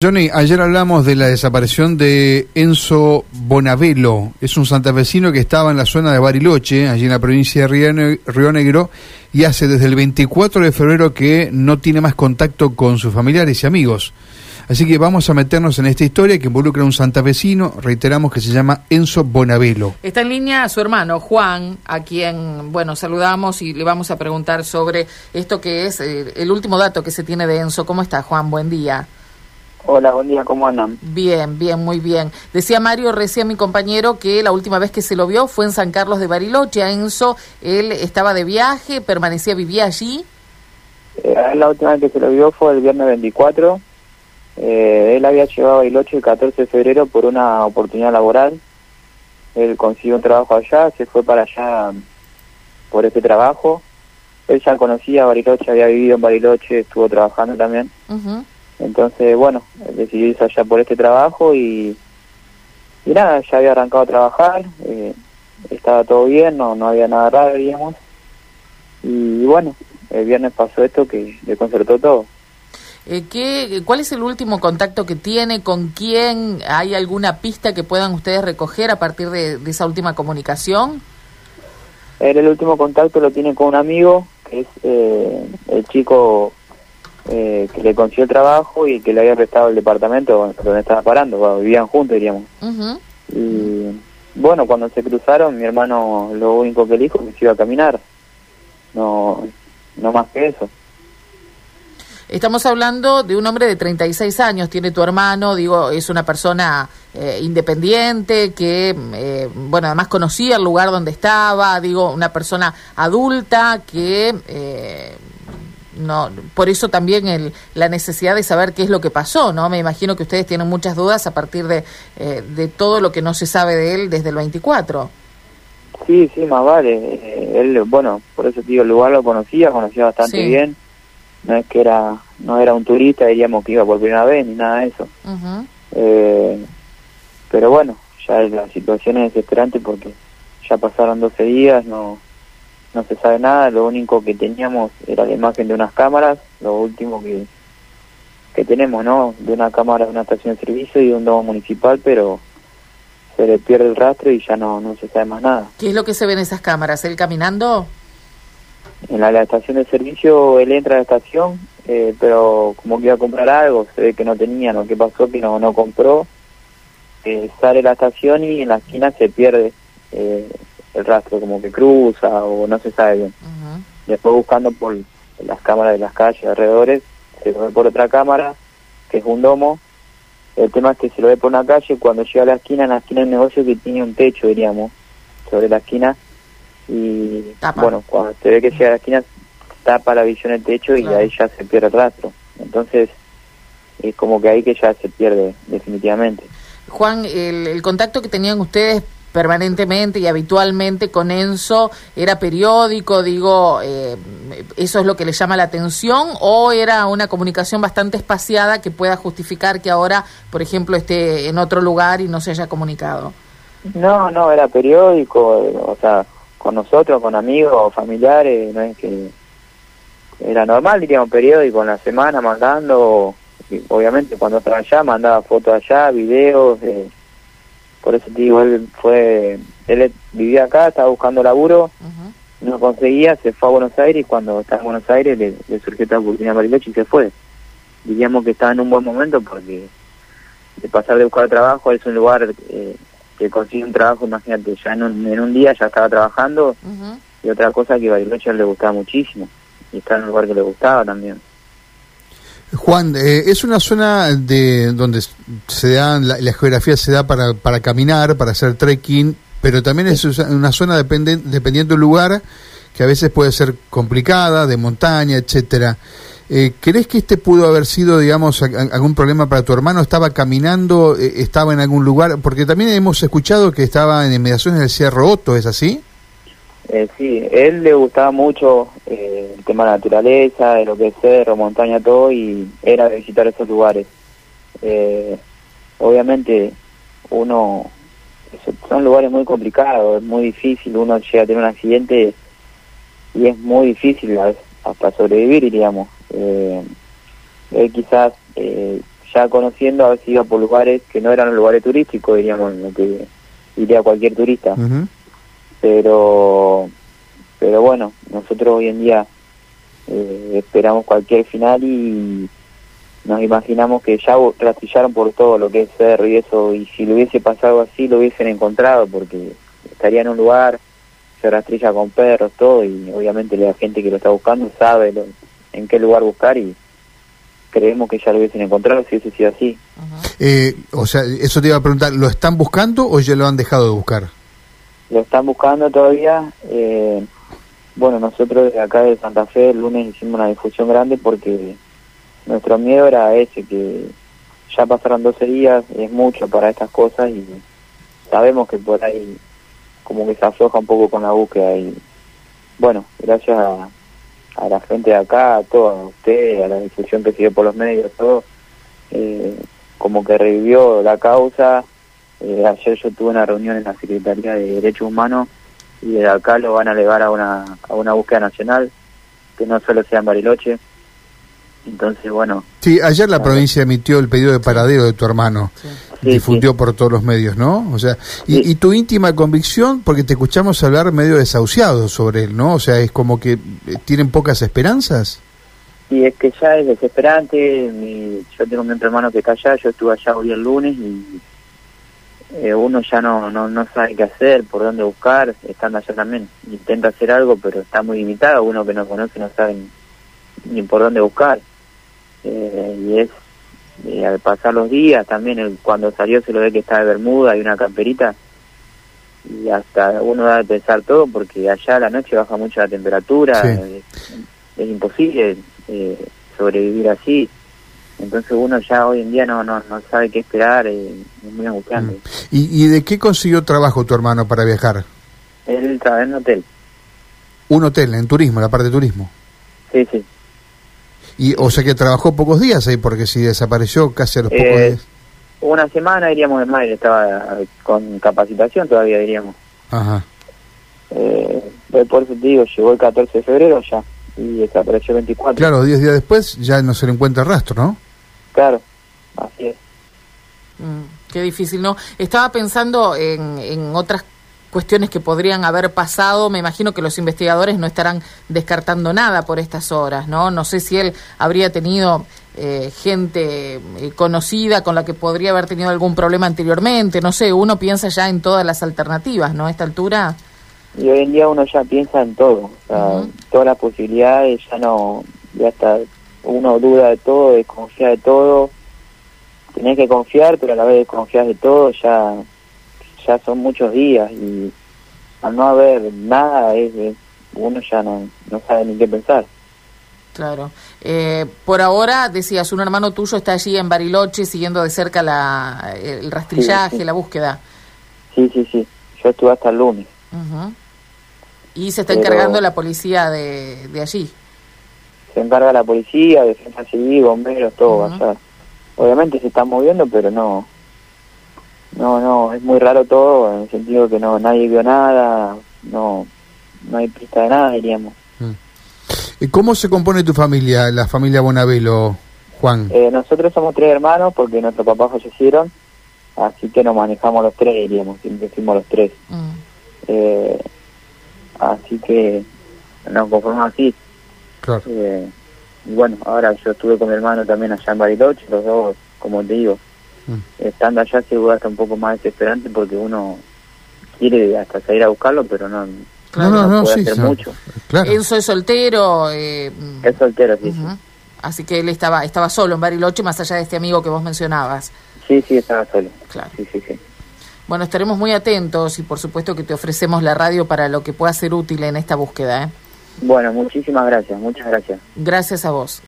Johnny, ayer hablamos de la desaparición de Enzo Bonavelo. Es un santafesino que estaba en la zona de Bariloche, allí en la provincia de Río Negro, y hace desde el 24 de febrero que no tiene más contacto con sus familiares y amigos. Así que vamos a meternos en esta historia que involucra a un santafesino, reiteramos que se llama Enzo Bonavelo. Está en línea su hermano Juan, a quien, bueno, saludamos y le vamos a preguntar sobre esto que es eh, el último dato que se tiene de Enzo. ¿Cómo está Juan? Buen día. Hola, buen día, ¿cómo andan? Bien, bien, muy bien. Decía Mario recién mi compañero que la última vez que se lo vio fue en San Carlos de Bariloche. A Enzo, él estaba de viaje, permanecía, vivía allí. Eh, la última vez que se lo vio fue el viernes 24. Eh, él había llegado a Bariloche el 14 de febrero por una oportunidad laboral. Él consiguió un trabajo allá, se fue para allá por ese trabajo. Él ya conocía Bariloche, había vivido en Bariloche, estuvo trabajando también. Entonces, bueno, decidí irse allá por este trabajo y, y nada, ya había arrancado a trabajar, eh, estaba todo bien, no, no había nada raro, digamos. Y, bueno, el viernes pasó esto que le concertó todo. Eh, ¿qué, ¿Cuál es el último contacto que tiene? ¿Con quién? ¿Hay alguna pista que puedan ustedes recoger a partir de, esa última comunicación? el último contacto lo tiene con un amigo, que es eh, el chico eh, que le consiguió el trabajo y que le había prestado el departamento donde estaba parando, vivían juntos, diríamos. Y bueno, cuando se cruzaron, mi hermano lo único que le dijo que se iba a caminar, no, no más que eso. Estamos hablando de un hombre de 36 años, tiene tu hermano, digo, es una persona eh, independiente que, eh, bueno, además conocía el lugar donde estaba, digo, una persona adulta que eh, no por eso también el, la necesidad de saber qué es lo que pasó, ¿no? Me imagino que ustedes tienen muchas dudas a partir de, eh, de todo lo que no se sabe de él desde el 24. Sí, sí, más vale. Eh, él, bueno, por eso digo, el lugar lo conocía, conocía bastante bien. No es que era, no era un turista, diríamos que iba por primera vez ni nada de eso. eh, pero bueno, ya la situación es desesperante porque ya pasaron 12 días, no no se sabe nada, lo único que teníamos era la imagen de unas cámaras, lo último que, que tenemos, ¿no? De una cámara de una estación de servicio y de un domo municipal, pero se le pierde el rastro y ya no, no se sabe más nada. ¿Qué es lo que se ve en esas cámaras? ¿Él caminando? En la, estación de servicio, él entra a la estación, eh, pero como que iba a comprar algo, se ve que no tenía, ¿no? ¿Qué pasó? Que no, no compró, eh, sale la estación y en la esquina se pierde. Eh, el rastro como que cruza o no se sabe bien. Después buscando por las cámaras de las calles alrededores, se lo ve por otra cámara, que es un domo. El tema es que se lo ve por una calle, cuando llega a la esquina, en la esquina del negocio que tiene un techo, diríamos, sobre la esquina. Y bueno, cuando se ve que llega a la esquina, tapa la visión del techo y ahí ya se pierde el rastro. Entonces, es como que ahí que ya se pierde definitivamente. Juan, el, el contacto que tenían ustedes permanentemente y habitualmente con Enzo era periódico, digo, eh, ¿eso es lo que le llama la atención o era una comunicación bastante espaciada que pueda justificar que ahora, por ejemplo, esté en otro lugar y no se haya comunicado? No, no, era periódico, o sea, con nosotros, con amigos, familiares, no es que era normal, diríamos, periódico en la semana mandando, obviamente cuando estaba allá mandaba fotos allá, videos, eh, por eso te digo, él fue, él vivía acá, estaba buscando laburo, no conseguía, se fue a Buenos Aires y cuando estaba en Buenos Aires le, surgió esta oportunidad a Bariloche y se fue. Diríamos que estaba en un buen momento porque de pasar de buscar trabajo es un lugar eh, que consigue un trabajo, imagínate, ya en un, en un día ya estaba trabajando y otra cosa que Bariloche le gustaba muchísimo y estaba en un lugar que le gustaba también. Juan, eh, es una zona de donde se da la, geografía se da para, para caminar, para hacer trekking, pero también es una zona depende, dependiendo del lugar que a veces puede ser complicada, de montaña, etcétera. Eh, ¿Crees que este pudo haber sido, digamos, algún problema para tu hermano? ¿Estaba caminando? Eh, ¿Estaba en algún lugar? Porque también hemos escuchado que estaba en inmediaciones del Cerro Otto, ¿es así? Eh, sí, él le gustaba mucho eh, el tema de la naturaleza, de lo que es cerro, montaña, todo, y era visitar esos lugares. Eh, obviamente, uno, son lugares muy complicados, es muy difícil, uno llega a tener un accidente y es muy difícil hasta sobrevivir, diríamos. Eh, él quizás ya ya conociendo a si iba por lugares que no eran lugares turísticos, diríamos, lo que iría cualquier turista. Pero, pero bueno, nosotros hoy en día eh, esperamos cualquier final y nos imaginamos que ya rastrillaron por todo lo que es cerro y eso, y si lo hubiese pasado así lo hubiesen encontrado porque estaría en un lugar, se rastrilla con perros, todo, y obviamente la gente que lo está buscando sabe lo- en qué lugar buscar y creemos que ya lo hubiesen encontrado si hubiese sido así. Eh, o sea, eso te iba a preguntar, ¿lo están buscando o ya lo han dejado de buscar? Lo están buscando todavía. eh, bueno, nosotros desde acá de Santa Fe el lunes hicimos una difusión grande porque nuestro miedo era ese, que ya pasaron 12 días, es mucho para estas cosas y sabemos que por ahí como que se afloja un poco con la búsqueda y bueno, gracias a, a la gente de acá, a todos, a usted, a la difusión que siguió por los medios, todo, eh, como que revivió la causa. Eh, ayer yo tuve una reunión en la Secretaría de Derechos Humanos y de acá lo van a elevar a una, a una búsqueda nacional, que no solo sea en Bariloche. Entonces, bueno, Sí, ayer la Ah. provincia emitió el pedido de paradero de tu hermano. Sí. Sí, difundió por todos los medios, ¿no? O sea, y, Sí. y tu íntima convicción, porque te escuchamos hablar medio desahuciado sobre él, ¿no? O sea, es como que eh, tienen pocas esperanzas. y es que ya es desesperante. Mi, yo tengo mi otro hermano que está allá, yo estuve allá hoy el lunes y eh, uno ya no, no, no sabe qué hacer, por dónde buscar, estando allá también. Intenta hacer algo, pero está muy limitado. Uno que no conoce no sabe ni, ni por dónde buscar. Eh, y es, eh, al pasar los días, también el- cuando salió se lo ve que está de Bermuda y una camperita. Y hasta uno da de pensar todo, porque allá a la noche baja mucho la temperatura. Sí. eh, es imposible sobrevivir así. Entonces uno ya hoy en día no, no, no sabe qué esperar, eh, es muy angustiante. Mm. ¿Y, ¿Y de qué consiguió trabajo tu hermano para viajar? Él trabaja en un hotel, Un hotel, en turismo, la parte de turismo. sí, sí. Y, o sea que trabajó pocos días ahí, porque si desapareció casi a los pocos Eh, días. Una semana diríamos en mayo, estaba con capacitación todavía diríamos. Ajá. Eh, pues por eso te digo, llegó el 14 de febrero ya y desapareció el 24. Claro, diez días después ya no se le encuentra rastro, ¿no? Claro, así es. Mm, qué difícil, ¿no? Estaba pensando en, en otras cuestiones que podrían haber pasado. Me imagino que los investigadores no estarán descartando nada por estas horas, ¿no? No sé si él habría tenido eh, gente eh, conocida con la que podría haber tenido algún problema anteriormente. No sé, uno piensa ya en todas las alternativas, ¿no? A esta altura. Y hoy en día uno ya piensa en todo, o sea, todas las posibilidades, ya no, ya está, uno duda de todo, desconfía de todo, tenés que confiar, pero a la vez desconfías de todo, ya, ya son muchos días y al no haber nada, es, es- uno ya no, no sabe ni qué pensar. Claro. Eh, por ahora, decías, un hermano tuyo está allí en Bariloche siguiendo de cerca la, el rastrillaje, Sí, sí. la búsqueda. Sí, sí, sí, yo estuve hasta el lunes. Ujú. Y se está Pero- encargando la policía de, de allí. Se encarga la policía, defensa civil, bomberos, todo allá. Obviamente se están moviendo, pero no, no, no, es muy raro todo, en el sentido que no, nadie vio nada, no, no hay pista de nada, diríamos. ¿Y cómo se compone tu familia, la familia Bonavelo, Juan? Eh, nosotros somos tres hermanos porque nuestros papás fallecieron, así que nos manejamos los tres, diríamos, siempre fuimos los tres. Mm. Eh, así que nos conformamos así. Claro. Eh, y bueno, ahora yo estuve con mi hermano también allá en Bariloche, los dos, como te digo, Mm. estando allá se vuelve hasta un poco más desesperante porque uno quiere hasta salir a buscarlo, pero no, Claro. no, no, no, puede sí, hacer sí. mucho. Claro. Enzo es soltero, eh, Es soltero, sí, así que él estaba, estaba solo en Bariloche, más allá de este amigo que vos mencionabas. sí, sí, estaba solo. Claro. Sí, sí, sí. Bueno, estaremos muy atentos y por supuesto que te ofrecemos la radio para lo que pueda ser útil en esta búsqueda. ¿eh? Bueno, muchísimas gracias, muchas gracias. Gracias a vos.